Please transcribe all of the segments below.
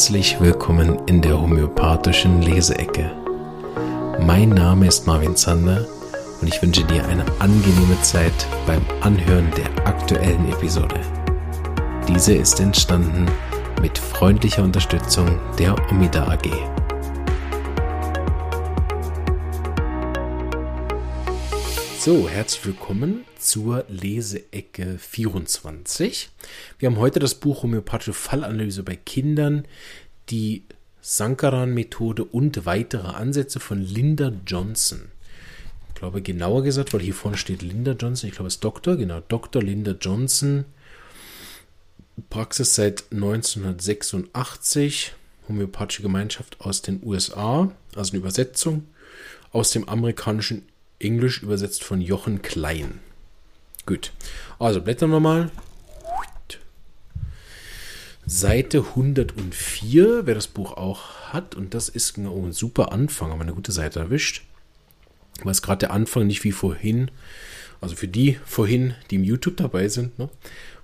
Herzlich willkommen in der homöopathischen Leseecke. Mein Name ist Marvin Zander und ich wünsche dir eine angenehme Zeit beim Anhören der aktuellen Episode. Diese ist entstanden mit freundlicher Unterstützung der Omida AG. So, herzlich willkommen zur Leseecke 24. Wir haben heute das Buch Homöopathische Fallanalyse bei Kindern, die Sankaran-Methode und weitere Ansätze von Linda Johnson. Ich glaube, genauer gesagt, weil hier vorne steht Linda Johnson, ich glaube, es ist Doktor, genau, Dr. Linda Johnson. Praxis seit 1986, Homöopathische Gemeinschaft aus den USA, also eine Übersetzung aus dem amerikanischen Englisch übersetzt von Jochen Klein. Gut. Also blättern wir mal. Seite 104, wer das Buch auch hat. Und das ist ein super Anfang, haben wir eine gute Seite erwischt. Weil es gerade der Anfang nicht wie vorhin, also für die vorhin, die im YouTube dabei sind, ne?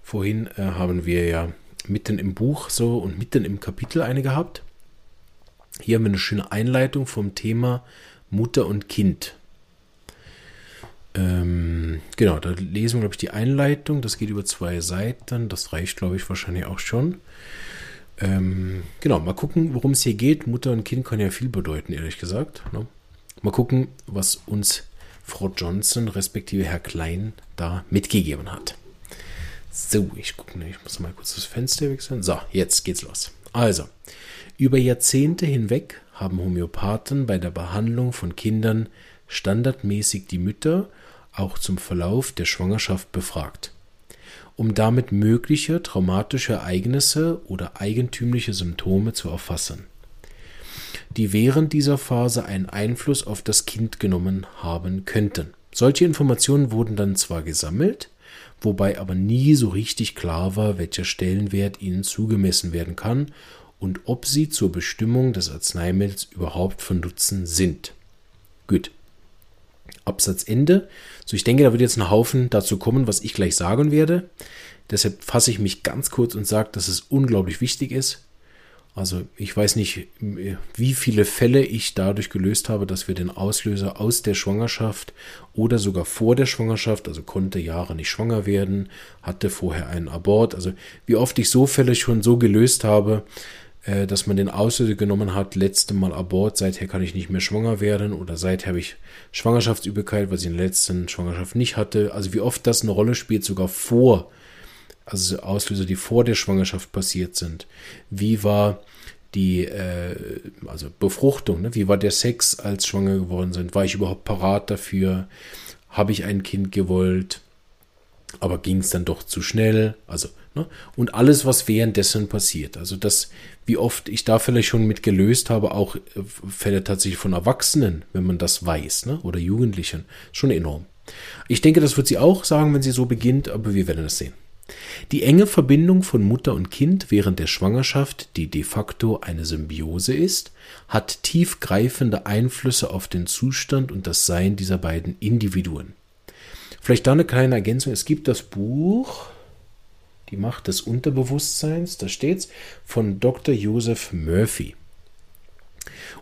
vorhin äh, haben wir ja mitten im Buch so und mitten im Kapitel eine gehabt. Hier haben wir eine schöne Einleitung vom Thema Mutter und Kind. Ähm, genau, da lesen wir, glaube ich, die Einleitung. Das geht über zwei Seiten. Das reicht, glaube ich, wahrscheinlich auch schon. Ähm, genau, mal gucken, worum es hier geht. Mutter und Kind kann ja viel bedeuten, ehrlich gesagt. Ne? Mal gucken, was uns Frau Johnson, respektive Herr Klein, da mitgegeben hat. So, ich gucke, ich muss mal kurz das Fenster wechseln. So, jetzt geht's los. Also, über Jahrzehnte hinweg haben Homöopathen bei der Behandlung von Kindern standardmäßig die Mütter auch zum Verlauf der Schwangerschaft befragt, um damit mögliche traumatische Ereignisse oder eigentümliche Symptome zu erfassen, die während dieser Phase einen Einfluss auf das Kind genommen haben könnten. Solche Informationen wurden dann zwar gesammelt, wobei aber nie so richtig klar war, welcher Stellenwert ihnen zugemessen werden kann und ob sie zur Bestimmung des Arzneimittels überhaupt von Nutzen sind. Gut. Absatz Ende. So, ich denke, da wird jetzt ein Haufen dazu kommen, was ich gleich sagen werde. Deshalb fasse ich mich ganz kurz und sage, dass es unglaublich wichtig ist. Also ich weiß nicht, wie viele Fälle ich dadurch gelöst habe, dass wir den Auslöser aus der Schwangerschaft oder sogar vor der Schwangerschaft, also konnte Jahre nicht schwanger werden, hatte vorher einen Abort. Also wie oft ich so Fälle schon so gelöst habe, äh, dass man den Auslöser genommen hat, letzte Mal Abort, seither kann ich nicht mehr schwanger werden oder seither habe ich Schwangerschaftsübelkeit, was ich in der letzten Schwangerschaft nicht hatte. Also wie oft das eine Rolle spielt, sogar vor, also Auslöser, die vor der Schwangerschaft passiert sind. Wie war die äh, also Befruchtung, ne? wie war der Sex, als schwanger geworden sind? War ich überhaupt parat dafür? Habe ich ein Kind gewollt? Aber ging es dann doch zu schnell? Also Ne? Und alles, was währenddessen passiert. Also das, wie oft ich da vielleicht schon mit gelöst habe, auch äh, Fälle tatsächlich von Erwachsenen, wenn man das weiß, ne? oder Jugendlichen, schon enorm. Ich denke, das wird sie auch sagen, wenn sie so beginnt, aber wir werden es sehen. Die enge Verbindung von Mutter und Kind während der Schwangerschaft, die de facto eine Symbiose ist, hat tiefgreifende Einflüsse auf den Zustand und das Sein dieser beiden Individuen. Vielleicht da eine kleine Ergänzung. Es gibt das Buch, die Macht des Unterbewusstseins, da steht's, von Dr. Joseph Murphy.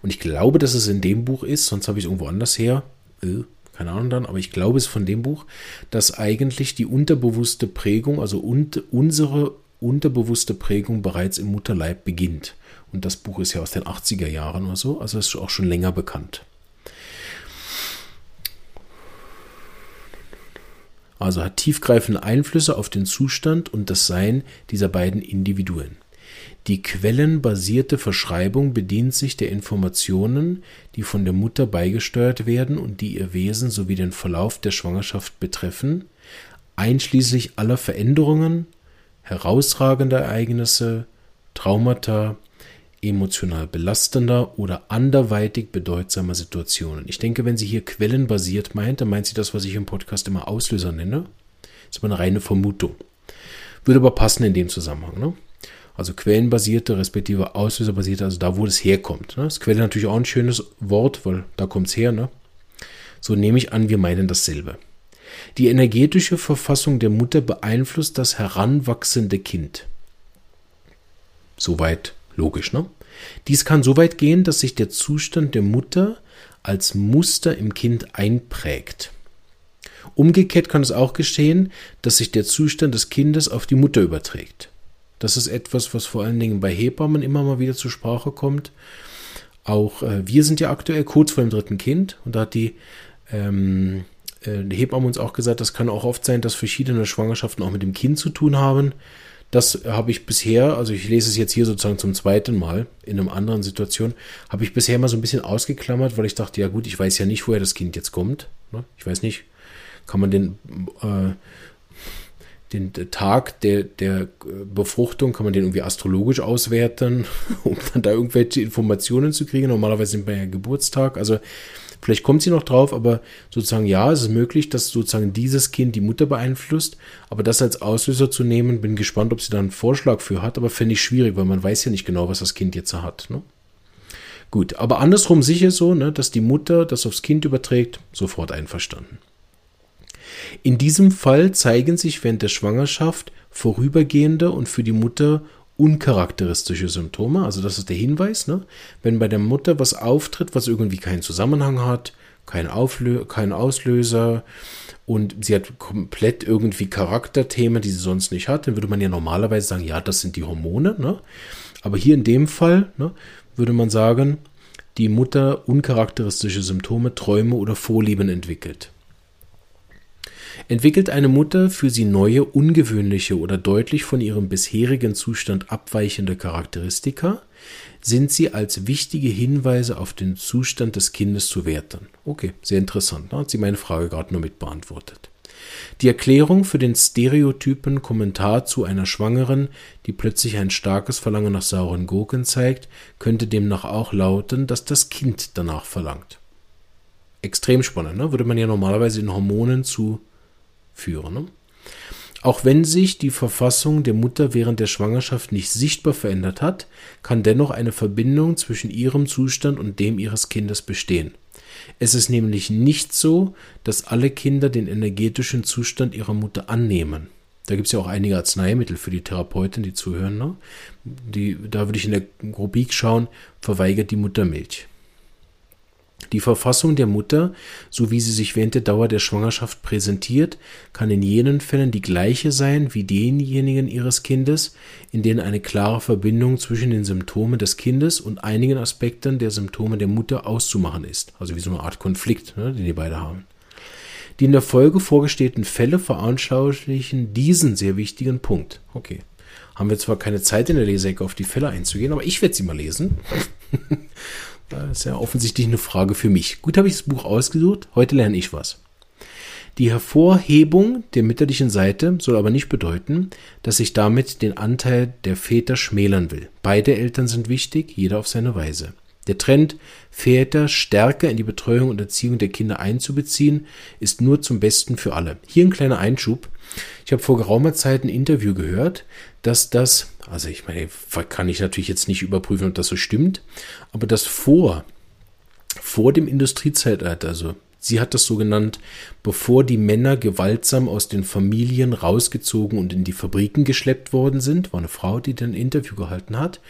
Und ich glaube, dass es in dem Buch ist, sonst habe ich es irgendwo anders her. Äh, keine Ahnung dann, aber ich glaube es von dem Buch, dass eigentlich die unterbewusste Prägung, also un unsere unterbewusste Prägung bereits im Mutterleib beginnt. Und das Buch ist ja aus den 80er Jahren oder so, also ist auch schon länger bekannt. Also hat tiefgreifende Einflüsse auf den Zustand und das Sein dieser beiden Individuen. Die quellenbasierte Verschreibung bedient sich der Informationen, die von der Mutter beigesteuert werden und die ihr Wesen sowie den Verlauf der Schwangerschaft betreffen, einschließlich aller Veränderungen, herausragender Ereignisse, Traumata, emotional belastender oder anderweitig bedeutsamer Situationen. Ich denke, wenn sie hier quellenbasiert meint, dann meint sie das, was ich im Podcast immer Auslöser nenne. Das ist aber eine reine Vermutung. Würde aber passen in dem Zusammenhang. Ne? Also quellenbasierte respektive auslöserbasierte, also da, wo es herkommt. Ne? Das Quelle natürlich auch ein schönes Wort, weil da kommt es her. Ne? So nehme ich an, wir meinen dasselbe. Die energetische Verfassung der Mutter beeinflusst das heranwachsende Kind. Soweit Logisch, ne? Dies kann so weit gehen, dass sich der Zustand der Mutter als Muster im Kind einprägt. Umgekehrt kann es auch geschehen, dass sich der Zustand des Kindes auf die Mutter überträgt. Das ist etwas, was vor allen Dingen bei Hebammen immer mal wieder zur Sprache kommt. Auch äh, wir sind ja aktuell kurz vor dem dritten Kind und da hat die, ähm, äh, Hebamme uns auch gesagt, das kann auch oft sein, dass verschiedene Schwangerschaften auch mit dem Kind zu tun haben. Das habe ich bisher, also ich lese es jetzt hier sozusagen zum zweiten Mal in einer anderen Situation, habe ich bisher mal so ein bisschen ausgeklammert, weil ich dachte, ja gut, ich weiß ja nicht, woher das Kind jetzt kommt. Ne? Ich weiß nicht, kann man den, äh, den Tag der, der Befruchtung, kann man den irgendwie astrologisch auswerten, um dann da irgendwelche Informationen zu kriegen. Normalerweise sind wir ja Geburtstag, also Vielleicht kommt sie noch drauf, aber sozusagen ja, es ist möglich, dass sozusagen dieses Kind die Mutter beeinflusst. Aber das als Auslöser zu nehmen, bin gespannt, ob sie da einen Vorschlag für hat. Aber fände ich schwierig, weil man weiß ja nicht genau, was das Kind jetzt hat. Ne? Gut, aber andersrum sicher so, ne, dass die Mutter das aufs Kind überträgt, sofort einverstanden. In diesem Fall zeigen sich während der Schwangerschaft vorübergehende und für die Mutter uncharakteristische Symptome. Also das ist der Hinweis. Ne? Wenn bei der Mutter was auftritt, was irgendwie keinen Zusammenhang hat, kein, Auflö kein Auslöser und sie hat komplett irgendwie Charakterthemen, die sie sonst nicht hat, dann würde man ja normalerweise sagen, ja, das sind die Hormone. Ne? Aber hier in dem Fall ne, würde man sagen, die Mutter uncharakteristische Symptome, Träume oder Vorlieben entwickelt. Entwickelt eine Mutter für sie neue, ungewöhnliche oder deutlich von ihrem bisherigen Zustand abweichende Charakteristika, sind sie als wichtige Hinweise auf den Zustand des Kindes zu werten. Okay, sehr interessant. Da hat sie meine Frage gerade nur mit beantwortet. Die Erklärung für den stereotypen Kommentar zu einer Schwangeren, die plötzlich ein starkes Verlangen nach sauren Gurken zeigt, könnte demnach auch lauten, dass das Kind danach verlangt. Extrem spannend, ne? würde man ja normalerweise in Hormonen zu führen. Auch wenn sich die Verfassung der Mutter während der Schwangerschaft nicht sichtbar verändert hat, kann dennoch eine Verbindung zwischen ihrem Zustand und dem ihres Kindes bestehen. Es ist nämlich nicht so, dass alle Kinder den energetischen Zustand ihrer Mutter annehmen. Da gibt es ja auch einige Arzneimittel für die Therapeuten, die zuhören. Ne? Die, da würde ich in der Rubrik schauen, verweigert die Muttermilch. Die Verfassung der Mutter, so wie sie sich während der Dauer der Schwangerschaft präsentiert, kann in jenen Fällen die gleiche sein wie denjenigen ihres Kindes, in denen eine klare Verbindung zwischen den Symptomen des Kindes und einigen Aspekten der Symptome der Mutter auszumachen ist. Also wie so eine Art Konflikt, ne, den die beide haben. Die in der Folge vorgestellten Fälle veranschaulichen diesen sehr wichtigen Punkt. Okay. Haben wir zwar keine Zeit in der Leseecke auf die Fälle einzugehen, aber ich werde sie mal lesen. Das ist ja offensichtlich eine Frage für mich. Gut habe ich das Buch ausgesucht, heute lerne ich was. Die Hervorhebung der mütterlichen Seite soll aber nicht bedeuten, dass ich damit den Anteil der Väter schmälern will. Beide Eltern sind wichtig, jeder auf seine Weise. Der Trend, Väter stärker in die Betreuung und Erziehung der Kinder einzubeziehen, ist nur zum Besten für alle. Hier ein kleiner Einschub. Ich habe vor geraumer Zeit ein Interview gehört, dass das, also ich meine, kann ich natürlich jetzt nicht überprüfen, ob das so stimmt, aber das vor, vor dem Industriezeitalter, also Sie hat das so genannt, bevor die Männer gewaltsam aus den Familien rausgezogen und in die Fabriken geschleppt worden sind, war eine Frau, die dann ein Interview gehalten hat,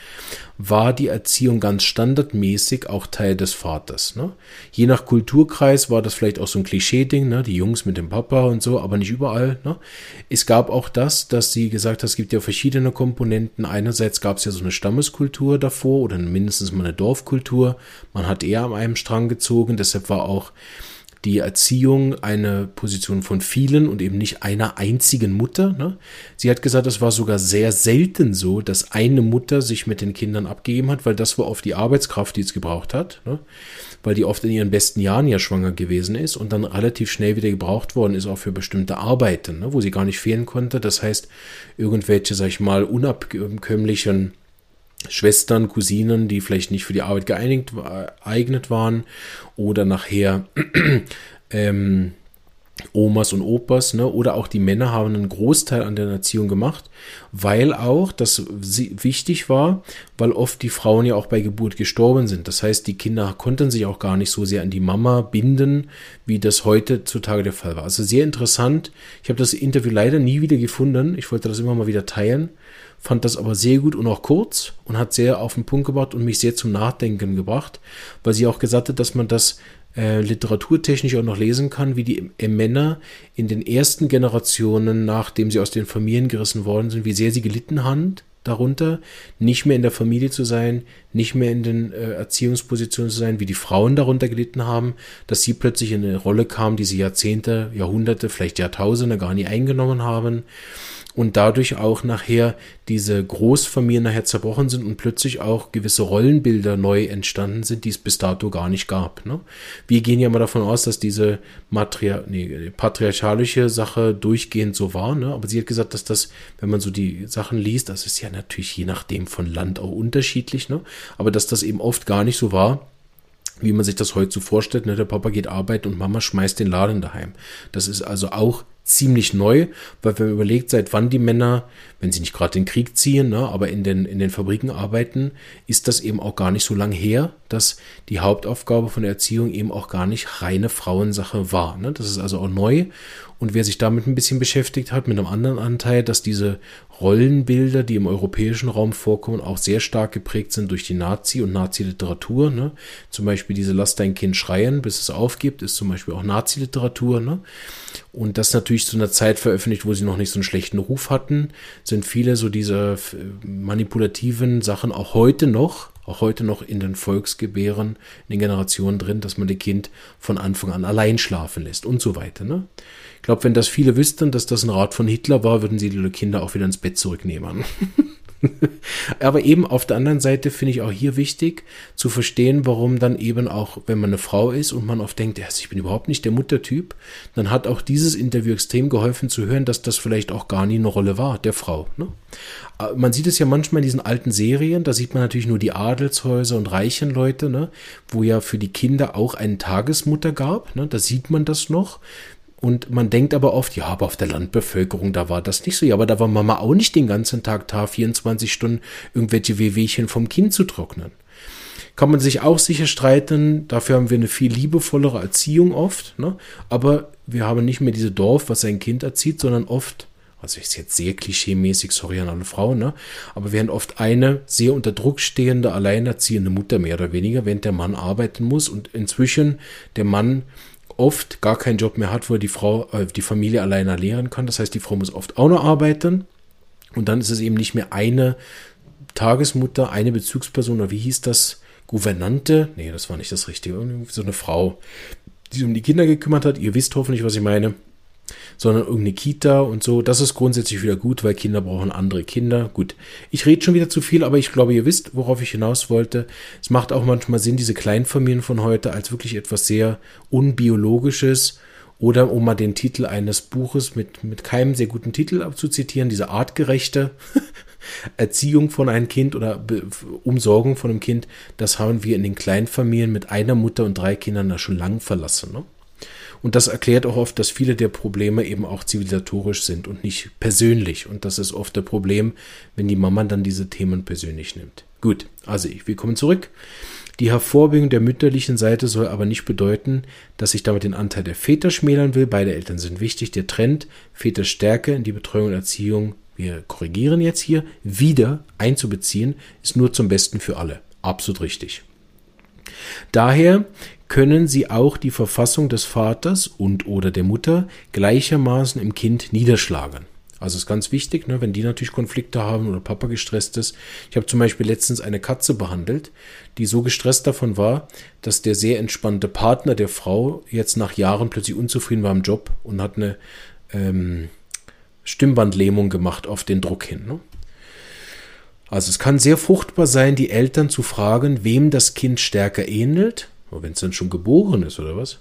war die Erziehung ganz standardmäßig auch Teil des Vaters. Ne? Je nach Kulturkreis war das vielleicht auch so ein Klischee-Ding, ne? die Jungs mit dem Papa und so, aber nicht überall. Ne? Es gab auch das, dass sie gesagt hat, es gibt ja verschiedene Komponenten. Einerseits gab es ja so eine Stammeskultur davor oder mindestens mal eine Dorfkultur. Man hat eher an einem Strang gezogen, deshalb war auch die Erziehung eine Position von vielen und eben nicht einer einzigen Mutter. Ne? Sie hat gesagt, es war sogar sehr selten so, dass eine Mutter sich mit den Kindern abgegeben hat, weil das war oft die Arbeitskraft, die es gebraucht hat, ne? weil die oft in ihren besten Jahren ja schwanger gewesen ist und dann relativ schnell wieder gebraucht worden ist, auch für bestimmte Arbeiten, ne? wo sie gar nicht fehlen konnte. Das heißt, irgendwelche, sag ich mal, unabkömmlichen Schwestern, Cousinen, die vielleicht nicht für die Arbeit geeignet waren oder nachher ähm, Omas und Opas, ne, oder auch die Männer haben einen Großteil an der Erziehung gemacht, weil auch das wichtig war, weil oft die Frauen ja auch bei Geburt gestorben sind. Das heißt, die Kinder konnten sich auch gar nicht so sehr an die Mama binden, wie das heutzutage der Fall war. Also sehr interessant. Ich habe das Interview leider nie wieder gefunden. Ich wollte das immer mal wieder teilen, fand das aber sehr gut und auch kurz und hat sehr auf den Punkt gebracht und mich sehr zum Nachdenken gebracht, weil sie auch gesagt hat, dass man das äh, literaturtechnisch auch noch lesen kann, wie die äh, Männer in den ersten Generationen, nachdem sie aus den Familien gerissen worden sind, wie sehr sie gelitten haben darunter, nicht mehr in der Familie zu sein, nicht mehr in den äh, Erziehungspositionen zu sein, wie die Frauen darunter gelitten haben, dass sie plötzlich in eine Rolle kamen, die sie Jahrzehnte, Jahrhunderte, vielleicht Jahrtausende gar nie eingenommen haben und dadurch auch nachher diese Großfamilien nachher zerbrochen sind und plötzlich auch gewisse Rollenbilder neu entstanden sind, die es bis dato gar nicht gab. Ne? Wir gehen ja mal davon aus, dass diese Matria nee, patriarchalische Sache durchgehend so war, ne? aber sie hat gesagt, dass das, wenn man so die Sachen liest, das ist ja natürlich je nachdem von Land auch unterschiedlich, ne? Aber dass das eben oft gar nicht so war, wie man sich das heute so vorstellt, ne? der Papa geht arbeiten und Mama schmeißt den Laden daheim. Das ist also auch ziemlich neu, weil wenn man überlegt, seit wann die Männer, wenn sie nicht gerade den Krieg ziehen, ne, aber in den, in den Fabriken arbeiten, ist das eben auch gar nicht so lang her, dass die Hauptaufgabe von der Erziehung eben auch gar nicht reine Frauensache war. Ne? Das ist also auch neu. Und wer sich damit ein bisschen beschäftigt hat, mit einem anderen Anteil, dass diese Rollenbilder, die im europäischen Raum vorkommen, auch sehr stark geprägt sind durch die Nazi- und Nazi-Literatur. Ne? Zum Beispiel diese Lass dein Kind schreien, bis es aufgibt, ist zum Beispiel auch Nazi-Literatur. Ne? Und das natürlich zu einer Zeit veröffentlicht, wo sie noch nicht so einen schlechten Ruf hatten, sind viele so diese manipulativen Sachen auch heute noch, auch heute noch in den Volksgebären, in den Generationen drin, dass man das Kind von Anfang an allein schlafen lässt und so weiter. Ne? Ich glaube, wenn das viele wüssten, dass das ein Rat von Hitler war, würden sie die Kinder auch wieder ins Bett zurücknehmen. Aber eben auf der anderen Seite finde ich auch hier wichtig zu verstehen, warum dann eben auch, wenn man eine Frau ist und man oft denkt, ich bin überhaupt nicht der Muttertyp, dann hat auch dieses Interview extrem geholfen zu hören, dass das vielleicht auch gar nie eine Rolle war, der Frau. Ne? Äh, man sieht es ja manchmal in diesen alten Serien, da sieht man natürlich nur die Adelshäuser und reichen Leute, ne? wo ja für die Kinder auch eine Tagesmutter gab. Ne? Da sieht man das noch. Und man denkt aber oft, ja, aber auf der Landbevölkerung, da war das nicht so. Ja, aber da war Mama auch nicht den ganzen Tag da, 24 Stunden irgendwelche Wehwehchen vom Kind zu trocknen. Kann man sich auch sicher streiten, dafür haben wir eine viel liebevollere Erziehung oft, ne? aber wir haben nicht mehr diese Dorf, was sein Kind erzieht, sondern oft, also ist jetzt sehr klischeemäßig, sorry an alle Frauen, ne? aber wir haben oft eine sehr unter Druck stehende, alleinerziehende Mutter mehr oder weniger, während der Mann arbeiten muss und inzwischen der Mann oft gar keinen Job mehr hat, wo er die Frau, äh, die Familie alleine ernähren kann. Das heißt, die Frau muss oft auch noch arbeiten. Und dann ist es eben nicht mehr eine Tagesmutter, eine Bezugsperson, oder wie hieß das? Gouvernante? Nee, das war nicht das Richtige. So eine Frau, die sich um die Kinder gekümmert hat. Ihr wisst hoffentlich, was ich meine sondern irgendeine Kita und so. Das ist grundsätzlich wieder gut, weil Kinder brauchen andere Kinder. Gut, ich rede schon wieder zu viel, aber ich glaube, ihr wisst, worauf ich hinaus wollte. Es macht auch manchmal Sinn, diese Kleinfamilien von heute als wirklich etwas sehr unbiologisches oder um mal den Titel eines Buches mit, mit keinem sehr guten Titel abzuzitieren, diese artgerechte Erziehung von einem Kind oder Umsorgung von einem Kind, das haben wir in den Kleinfamilien mit einer Mutter und drei Kindern da schon lang verlassen. Ne? Und das erklärt auch oft, dass viele der Probleme eben auch zivilisatorisch sind und nicht persönlich. Und das ist oft das Problem, wenn die Mama dann diese Themen persönlich nimmt. Gut, also ich, wir kommen zurück. Die Hervorbringung der mütterlichen Seite soll aber nicht bedeuten, dass ich damit den Anteil der Väter schmälern will. Beide Eltern sind wichtig. Der Trend, Väter Stärke in die Betreuung und Erziehung, wir korrigieren jetzt hier, wieder einzubeziehen, ist nur zum Besten für alle. Absolut richtig. Daher können sie auch die Verfassung des Vaters und oder der Mutter gleichermaßen im Kind niederschlagen. Also ist ganz wichtig, ne, wenn die natürlich Konflikte haben oder Papa gestresst ist. Ich habe zum Beispiel letztens eine Katze behandelt, die so gestresst davon war, dass der sehr entspannte Partner der Frau jetzt nach Jahren plötzlich unzufrieden war im Job und hat eine ähm, Stimmbandlähmung gemacht auf den Druck hin. Ne? Also es kann sehr fruchtbar sein, die Eltern zu fragen, wem das Kind stärker ähnelt. Wenn es dann schon geboren ist, oder was?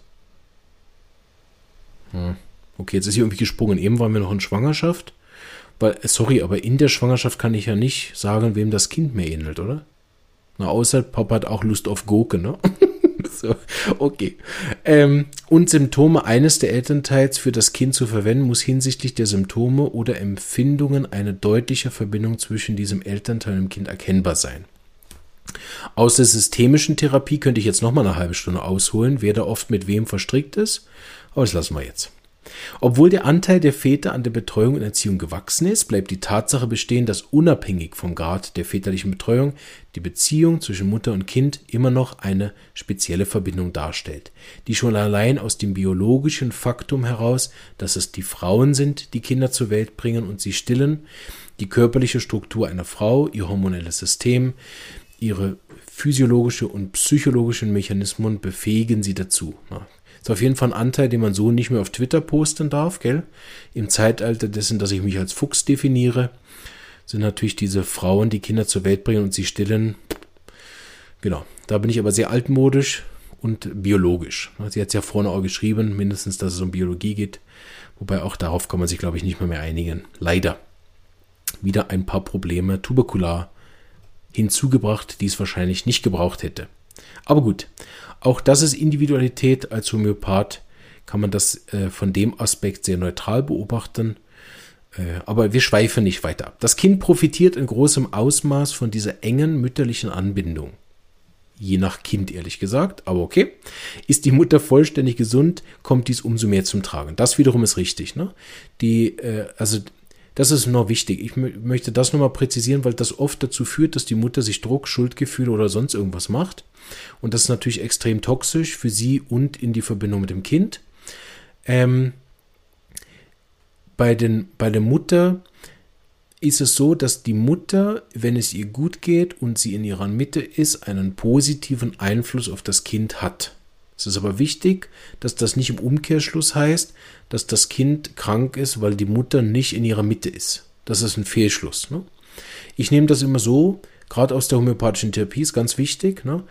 Hm. Okay, jetzt ist hier irgendwie gesprungen. Eben waren wir noch in Schwangerschaft. Weil, äh, sorry, aber in der Schwangerschaft kann ich ja nicht sagen, wem das Kind mehr ähnelt, oder? Na, außer Papa hat auch Lust auf Gurke, ne? so, okay. Ähm, und Symptome eines der Elternteils für das Kind zu verwenden, muss hinsichtlich der Symptome oder Empfindungen eine deutliche Verbindung zwischen diesem Elternteil und dem Kind erkennbar sein. Aus der systemischen Therapie könnte ich jetzt noch mal eine halbe Stunde ausholen, wer da oft mit wem verstrickt ist, aber das lassen wir jetzt. Obwohl der Anteil der Väter an der Betreuung und Erziehung gewachsen ist, bleibt die Tatsache bestehen, dass unabhängig vom Grad der väterlichen Betreuung die Beziehung zwischen Mutter und Kind immer noch eine spezielle Verbindung darstellt, die schon allein aus dem biologischen Faktum heraus, dass es die Frauen sind, die Kinder zur Welt bringen und sie stillen, die körperliche Struktur einer Frau, ihr hormonelles System, ihre physiologische und psychologischen Mechanismen befähigen sie dazu. Ist auf jeden Fall ein Anteil, den man so nicht mehr auf Twitter posten darf, gell? Im Zeitalter dessen, dass ich mich als Fuchs definiere, sind natürlich diese Frauen, die Kinder zur Welt bringen und sie stillen. Genau. Da bin ich aber sehr altmodisch und biologisch. Sie hat es ja vorne auch geschrieben, mindestens, dass es um Biologie geht. Wobei auch darauf kann man sich, glaube ich, nicht mehr, mehr einigen. Leider. Wieder ein paar Probleme tuberkular hinzugebracht, die es wahrscheinlich nicht gebraucht hätte. Aber gut, auch das ist Individualität. Als Homöopath kann man das äh, von dem Aspekt sehr neutral beobachten. Äh, aber wir schweifen nicht weiter. Das Kind profitiert in großem Ausmaß von dieser engen mütterlichen Anbindung. Je nach Kind, ehrlich gesagt, aber okay. Ist die Mutter vollständig gesund, kommt dies umso mehr zum Tragen. Das wiederum ist richtig. Ne? Die, äh, also das ist noch wichtig. Ich möchte das nochmal präzisieren, weil das oft dazu führt, dass die Mutter sich Druck, Schuldgefühle oder sonst irgendwas macht. Und das ist natürlich extrem toxisch für sie und in die Verbindung mit dem Kind. Ähm, bei, den, bei der Mutter ist es so, dass die Mutter, wenn es ihr gut geht und sie in ihrer Mitte ist, einen positiven Einfluss auf das Kind hat. Es ist aber wichtig, dass das nicht im Umkehrschluss heißt, dass das Kind krank ist, weil die Mutter nicht in ihrer Mitte ist. Das ist ein Fehlschluss. Ne? Ich nehme das immer so, gerade aus der homöopathischen Therapie ist ganz wichtig. Ne?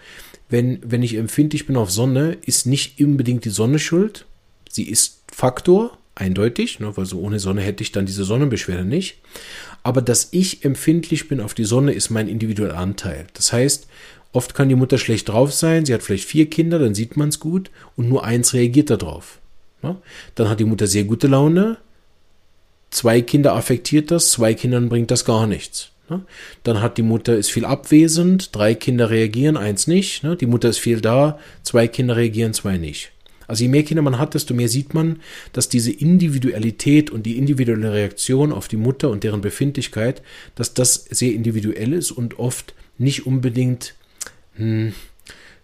Wenn, wenn ich empfindlich bin auf Sonne, ist nicht unbedingt die Sonne schuld. Sie ist Faktor, eindeutig, ne? weil so ohne Sonne hätte ich dann diese Sonnenbeschwerde nicht. Aber dass ich empfindlich bin auf die Sonne, ist mein individueller Anteil. Das heißt, Oft kann die Mutter schlecht drauf sein, sie hat vielleicht vier Kinder, dann sieht man es gut und nur eins reagiert darauf. Ja? Dann hat die Mutter sehr gute Laune, zwei Kinder affektiert das, zwei Kindern bringt das gar nichts. Ja? Dann hat die Mutter ist viel abwesend, drei Kinder reagieren, eins nicht. Ne? Die Mutter ist viel da, zwei Kinder reagieren, zwei nicht. Also je mehr Kinder man hat, desto mehr sieht man, dass diese Individualität und die individuelle Reaktion auf die Mutter und deren Befindlichkeit, dass das sehr individuell ist und oft nicht unbedingt hm,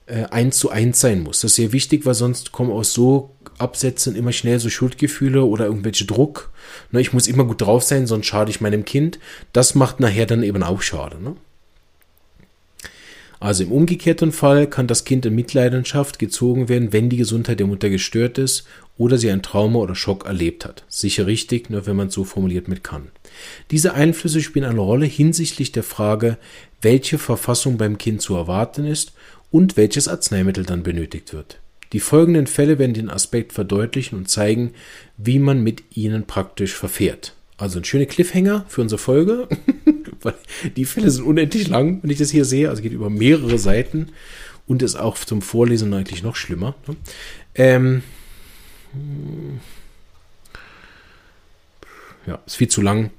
äh, eins zu eins sein muss. Das ist sehr wichtig, weil sonst kommen aus so Absätzen immer schnell so Schuldgefühle oder irgendwelche Druck. Ne, ich muss immer gut drauf sein, sonst schade ich meinem Kind. Das macht nachher dann eben auch schade. Ne? Also im umgekehrten Fall kann das Kind in Mitleidenschaft gezogen werden, wenn die Gesundheit der Mutter gestört ist oder sie ein Trauma oder Schock erlebt hat. Sicher richtig, nur wenn man es so formuliert mit kann. Diese Einflüsse spielen eine Rolle hinsichtlich der Frage, welche Verfassung beim Kind zu erwarten ist und welches Arzneimittel dann benötigt wird. Die folgenden Fälle werden den Aspekt verdeutlichen und zeigen, wie man mit ihnen praktisch verfährt. Also ein schöner Cliffhanger für unsere Folge. die Fälle sind unendlich lang, wenn ich das hier sehe. Also geht über mehrere Seiten und ist auch zum Vorlesen eigentlich noch schlimmer. Ne? Ähm, ja, ist viel zu lang.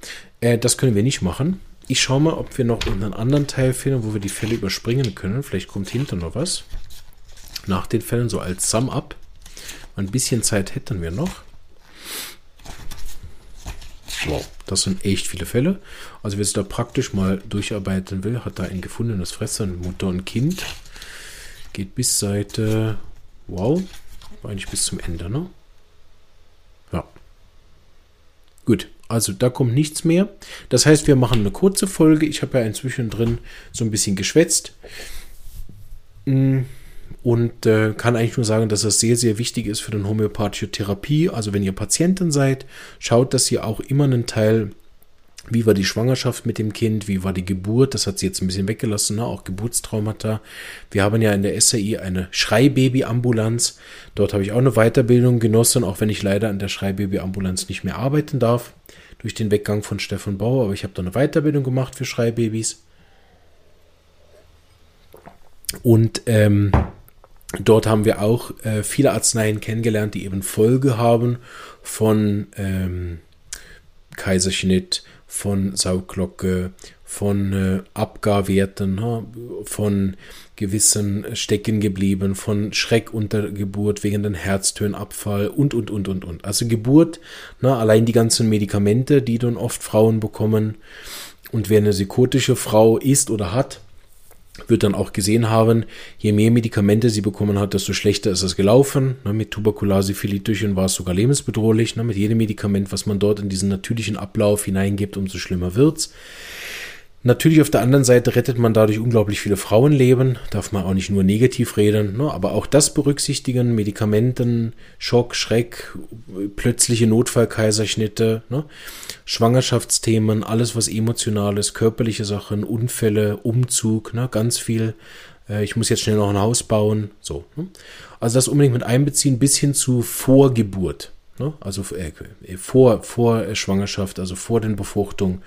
Äh, das können wir nicht machen. Ich schaue mal, ob wir noch einen anderen Teil finden, wo wir die Fälle überspringen können. Vielleicht kommt hinter noch was. Nach den Fällen so als Sum-Up. Ein bisschen Zeit hätten wir noch. Wow, das sind echt viele Fälle. Also wer es da praktisch mal durcharbeiten will, hat da ein gefundenes Fressen, Mutter und Kind. Geht bis Seite, wow, eigentlich bis zum Ende, ne? Ja. Gut, also da kommt nichts mehr. Das heißt, wir machen eine kurze Folge. Ich habe ja inzwischen drin so ein bisschen geschwätzt. Mm, und äh, kann eigentlich nur sagen, dass das sehr, sehr wichtig ist für den homöopathische Therapie. Also wenn ihr Patientin seid, schaut, dass ihr auch immer einen Teil wie war die Schwangerschaft mit dem Kind? Wie war die Geburt? Das hat sie jetzt ein bisschen weggelassen, ne? auch Geburtstraumata. Wir haben ja in der SAI eine Schreibaby-Ambulanz. Dort habe ich auch eine Weiterbildung genossen, auch wenn ich leider an der Schreibaby-Ambulanz nicht mehr arbeiten darf, durch den Weggang von Stefan Bauer. Aber ich habe da eine Weiterbildung gemacht für Schreibabys. Und ähm, Dort haben wir auch äh, viele Arzneien kennengelernt, die eben Folge haben von ähm, Kaiserschnitt, von Sauglocke, von äh, Abgarwerten, von gewissen Stecken geblieben, von Schreck unter Geburt wegen den Herztönabfall und, und, und, und, und. Also Geburt, ne, allein die ganzen Medikamente, die dann oft Frauen bekommen. Und wer eine psychotische Frau ist oder hat, wird dann auch gesehen haben, je mehr Medikamente sie bekommen hat, desto schlechter ist es gelaufen. Ne, mit Tuberkulose, Philitüchen war es sogar lebensbedrohlich. Ne, mit jedem Medikament, was man dort in diesen natürlichen Ablauf hineingibt, umso schlimmer wird's. Natürlich auf der anderen Seite rettet man dadurch unglaublich viele Frauenleben, darf man auch nicht nur negativ reden, ne? aber auch das berücksichtigen, Medikamenten, Schock, Schreck, plötzliche Notfallkaiserschnitte, ne? Schwangerschaftsthemen, alles was emotional ist, körperliche Sachen, Unfälle, Umzug, ne? ganz viel. Äh, ich muss jetzt schnell noch ein Haus bauen, so. Ne? Also das unbedingt mit einbeziehen bis hin zu Vorgeburt, ne? also äh, vor, vor Schwangerschaft, also vor den Befruchtung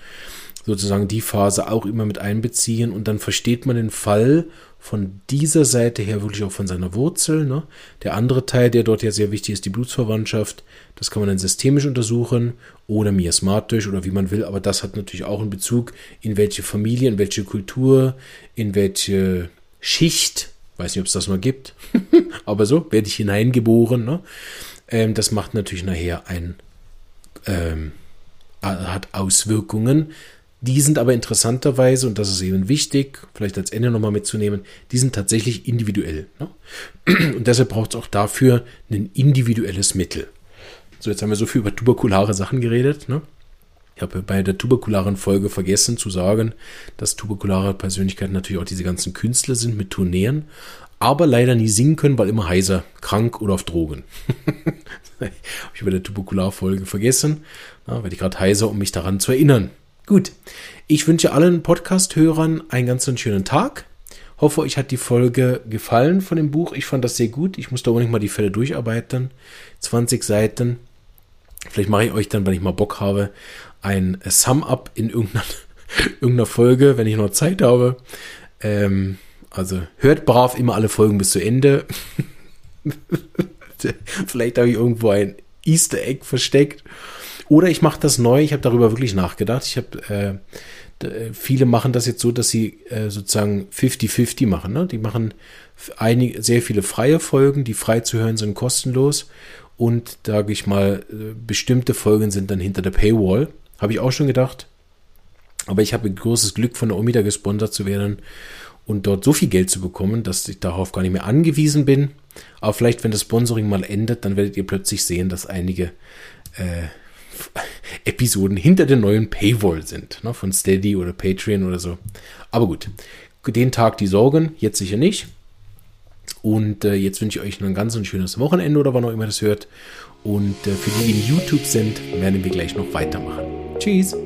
sozusagen die Phase auch immer mit einbeziehen und dann versteht man den Fall von dieser Seite her wirklich auch von seiner Wurzel. Ne? Der andere Teil, der dort ja sehr wichtig ist, die Blutsverwandtschaft, das kann man dann systemisch untersuchen oder miasmatisch oder wie man will, aber das hat natürlich auch einen Bezug in welche Familie, in welche Kultur, in welche Schicht, weiß nicht, ob es das mal gibt, aber so werde ich hineingeboren. Ne? Ähm, das macht natürlich nachher ein, ähm, hat Auswirkungen die sind aber interessanterweise, und das ist eben wichtig, vielleicht als Ende nochmal mitzunehmen, die sind tatsächlich individuell. Ne? Und deshalb braucht es auch dafür ein individuelles Mittel. So, jetzt haben wir so viel über tuberkulare Sachen geredet. Ne? Ich habe bei der tuberkularen Folge vergessen zu sagen, dass tuberkulare Persönlichkeiten natürlich auch diese ganzen Künstler sind mit Tourneen, aber leider nie singen können, weil immer heiser, krank oder auf Drogen. habe ich bei der Tuberkular-Folge vergessen. Da werde ich gerade heiser, um mich daran zu erinnern. Gut, ich wünsche allen Podcast-Hörern einen ganz schönen Tag. Hoffe, euch hat die Folge gefallen von dem Buch. Ich fand das sehr gut. Ich muss da unbedingt mal die Fälle durcharbeiten. 20 Seiten. Vielleicht mache ich euch dann, wenn ich mal Bock habe, ein Sum-Up in irgendeiner, irgendeiner Folge, wenn ich noch Zeit habe. Ähm, also hört brav immer alle Folgen bis zu Ende. Vielleicht habe ich irgendwo ein Easter Egg versteckt. Oder ich mache das neu, ich habe darüber wirklich nachgedacht. Ich habe äh, äh, viele machen das jetzt so, dass sie äh, sozusagen 50-50 machen. Ne? Die machen einige, sehr viele freie Folgen, die frei zu hören sind kostenlos. Und sage ich mal, äh, bestimmte Folgen sind dann hinter der Paywall. Habe ich auch schon gedacht. Aber ich habe großes Glück, von der Omida gesponsert zu werden und dort so viel Geld zu bekommen, dass ich darauf gar nicht mehr angewiesen bin. Aber vielleicht, wenn das Sponsoring mal endet, dann werdet ihr plötzlich sehen, dass einige äh, Episoden hinter der neuen Paywall sind, ne, von Steady oder Patreon oder so. Aber gut, den Tag die Sorgen, jetzt sicher nicht. Und äh, jetzt wünsche ich euch noch ein ganz ein schönes Wochenende oder wann auch immer das hört. Und äh, für die, die in YouTube sind, werden wir gleich noch weitermachen. Tschüss!